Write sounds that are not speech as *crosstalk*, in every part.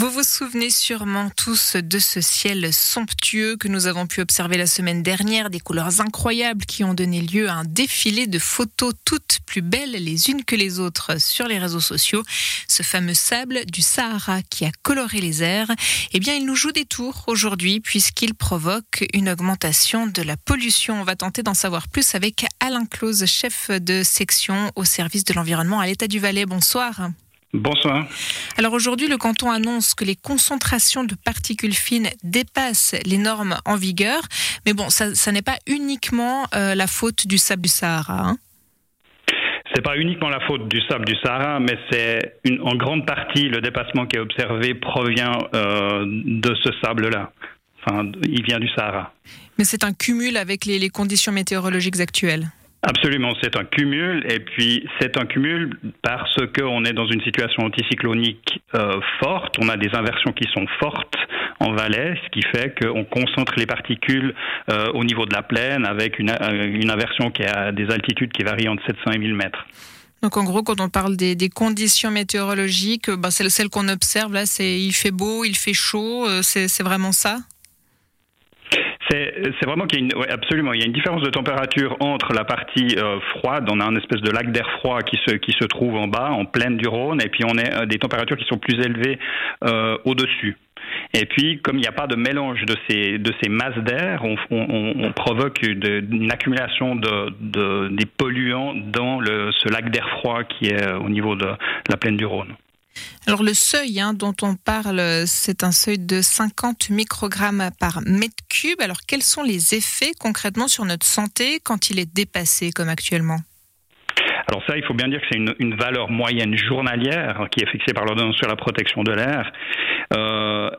Vous vous souvenez sûrement tous de ce ciel somptueux que nous avons pu observer la semaine dernière, des couleurs incroyables qui ont donné lieu à un défilé de photos toutes plus belles les unes que les autres sur les réseaux sociaux. Ce fameux sable du Sahara qui a coloré les airs, eh bien il nous joue des tours aujourd'hui puisqu'il provoque une augmentation de la pollution. On va tenter d'en savoir plus avec Alain Clause, chef de section au service de l'environnement à l'État du Valais. Bonsoir. Bonsoir. Alors aujourd'hui, le canton annonce que les concentrations de particules fines dépassent les normes en vigueur. Mais bon, ça, n'est pas uniquement euh, la faute du sable du Sahara. Hein c'est pas uniquement la faute du sable du Sahara, mais c'est en grande partie le dépassement qui est observé provient euh, de ce sable-là. Enfin, il vient du Sahara. Mais c'est un cumul avec les conditions météorologiques actuelles. Absolument, c'est un cumul, et puis c'est un cumul parce qu'on est dans une situation anticyclonique euh, forte, on a des inversions qui sont fortes en Valais, ce qui fait qu'on concentre les particules euh, au niveau de la plaine avec une, euh, une, inversion qui a des altitudes qui varient entre 700 et 1000 mètres. Donc en gros, quand on parle des, conditions météorologiques, bah, c'est celle qu'on observe là, c'est il fait beau, il fait chaud, c'est vraiment ça? C'est vraiment qu'il y a une, absolument, il y a une différence de température entre la partie euh, froide, on a un espèce de lac d'air froid qui se, qui se trouve en bas, en plaine du Rhône, et puis on a euh, des températures qui sont plus élevées euh, au-dessus. Et puis, comme il n'y a pas de mélange de ces, de ces masses d'air, on, on, on, provoque une accumulation de, de, des polluants dans le, ce lac d'air froid qui est au niveau de la plaine du Rhône. Alors le seuil hein, dont on parle, c'est un seuil de 50 microgrammes par mètre cube. Alors quels sont les effets concrètement sur notre santé quand il est dépassé comme actuellement? Alors ça, il faut bien dire que c'est une, valeur moyenne journalière qui est fixée par l'ordonnance sur la protection de l'air. Euh,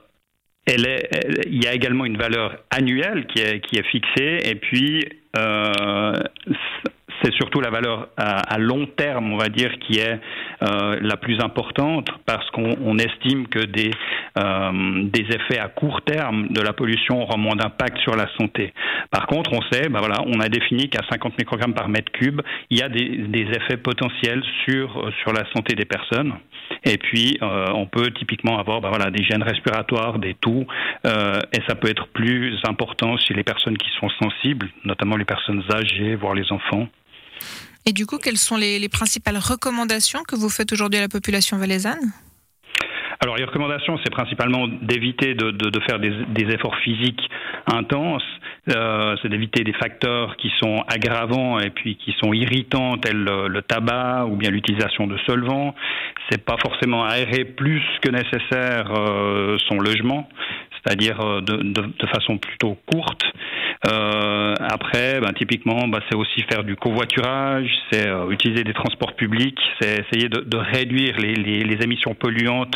il y a également une valeur annuelle qui est, qui est fixée et puis euh, c'est surtout la valeur à, long terme, on va dire, qui est euh, la plus importante parce qu'on estime que des, euh, des effets à court terme de la pollution auront moins d'impact sur la santé. Par contre, on sait, ben voilà, on a défini qu'à 50 microgrammes par mètre cube, il y a des, des effets potentiels sur, sur la santé des personnes. Et puis, euh, on peut typiquement avoir ben voilà, des gènes respiratoires, des toux, euh, et ça peut être plus important chez les personnes qui sont sensibles, notamment les personnes âgées, voire les enfants. Et du coup, quelles sont les, principales recommandations que vous faites aujourd'hui à la population valaisanne? Alors les recommandations, c'est principalement d'éviter de, faire des, efforts physiques intenses, euh, c'est d'éviter des facteurs qui sont aggravants et puis qui sont irritants, tels le, tabac ou bien l'utilisation de solvants. C'est pas forcément aérer plus que nécessaire euh, son logement, c'est-à-dire euh, de, façon plutôt courte. Euh, après, ben, typiquement, ben, c'est aussi faire du covoiturage, c'est euh, utiliser des transports publics, c'est essayer de, de réduire les, les, les, émissions polluantes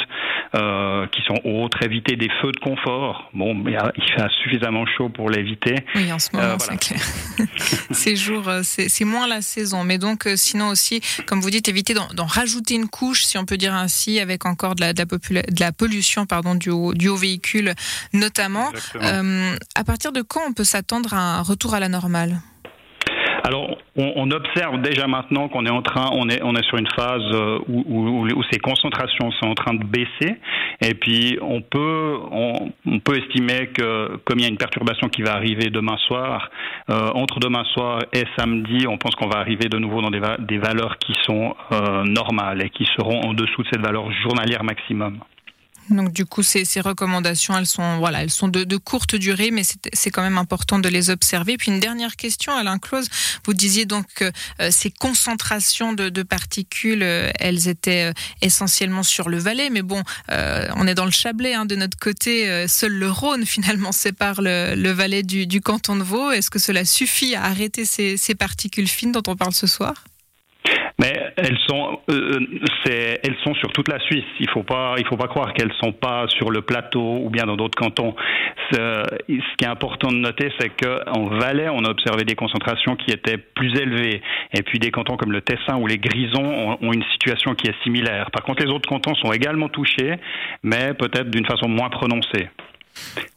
euh, qui sont hautes, éviter des feux de confort. Bon, il, fait suffisamment chaud pour l'éviter. Oui, en ce moment, c'est clair. *laughs* Ces jours, c'est moins la saison. Mais donc, sinon aussi, comme vous dites, éviter d'en rajouter une couche, si on peut dire ainsi, avec encore de la, de la, de la pollution pardon, du, haut, du haut véhicule notamment. à partir de quand on peut s'attendre un retour à la normale alors, on, observe déjà maintenant qu'on est en train, on est, on est sur une phase euh, où, ces concentrations sont en train de baisser, et puis on peut, on, peut estimer que comme il y a une perturbation qui va arriver demain soir, euh, entre demain soir et samedi, on pense qu'on va arriver de nouveau dans des, des valeurs qui sont euh, normales et qui seront en dessous de cette valeur journalière maximum. Donc du coup, ces, ces, recommandations, elles sont voilà, elles sont de, de courte durée, mais c'est quand même important de les observer. Puis une dernière question, Alain Clause, vous disiez donc que euh, ces concentrations de, de particules, euh, elles étaient euh, essentiellement sur le Valais, mais bon, on est dans le Chablais hein, de notre côté. seul le Rhône *laughs* finalement sépare le, le Valais du, du, canton de Vaud. Est-ce que cela suffit à arrêter ces, ces particules fines dont on parle ce soir? Mais elles sont, euh, elles sont sur toute la Suisse. Il faut pas, il faut pas croire qu'elles sont pas sur le plateau ou bien dans d'autres cantons. Ce, qui est important de noter, c'est qu'en Valais, on a observé des concentrations qui étaient plus élevées, et puis des cantons comme le Tessin ou les Grisons ont, une situation qui est similaire. Par contre, les autres cantons sont également touchés, mais peut-être d'une façon moins prononcée.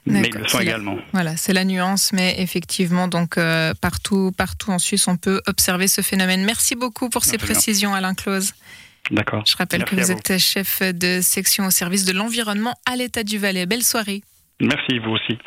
Mais ils le sont la- également. Voilà, c'est la nuance, mais effectivement, donc euh, partout, partout en Suisse, on peut observer ce phénomène. Merci beaucoup pour ces précisions, Alain Clause. D'accord. Je rappelle Merci que vous êtes chef de section au service de l'environnement à l'État du Valais. Belle soirée. Merci, vous aussi.